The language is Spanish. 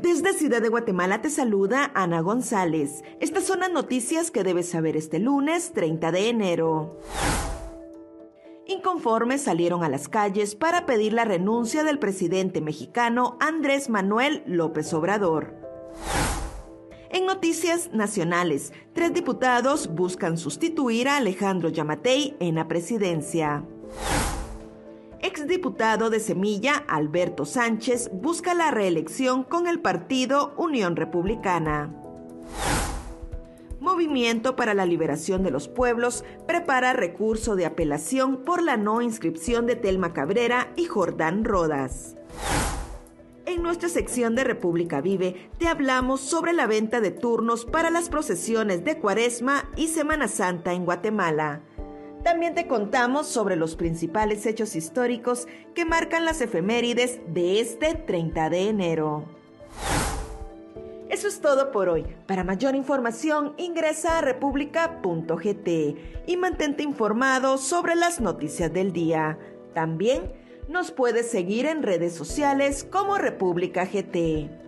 Desde Ciudad de Guatemala te saluda Ana González. Estas son las noticias que debes saber este lunes 30 de enero. Inconformes salieron a las calles para pedir la renuncia del presidente mexicano Andrés Manuel López Obrador. En noticias nacionales, tres diputados buscan sustituir a Alejandro Yamatei en la presidencia. Exdiputado de Semilla, Alberto Sánchez, busca la reelección con el partido Unión Republicana. Movimiento para la Liberación de los Pueblos prepara recurso de apelación por la no inscripción de Telma Cabrera y Jordán Rodas. En nuestra sección de República Vive te hablamos sobre la venta de turnos para las procesiones de Cuaresma y Semana Santa en Guatemala. También te contamos sobre los principales hechos históricos que marcan las efemérides de este 30 de enero. Eso es todo por hoy. Para mayor información ingresa a república.gt y mantente informado sobre las noticias del día. También nos puedes seguir en redes sociales como República GT.